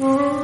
嗯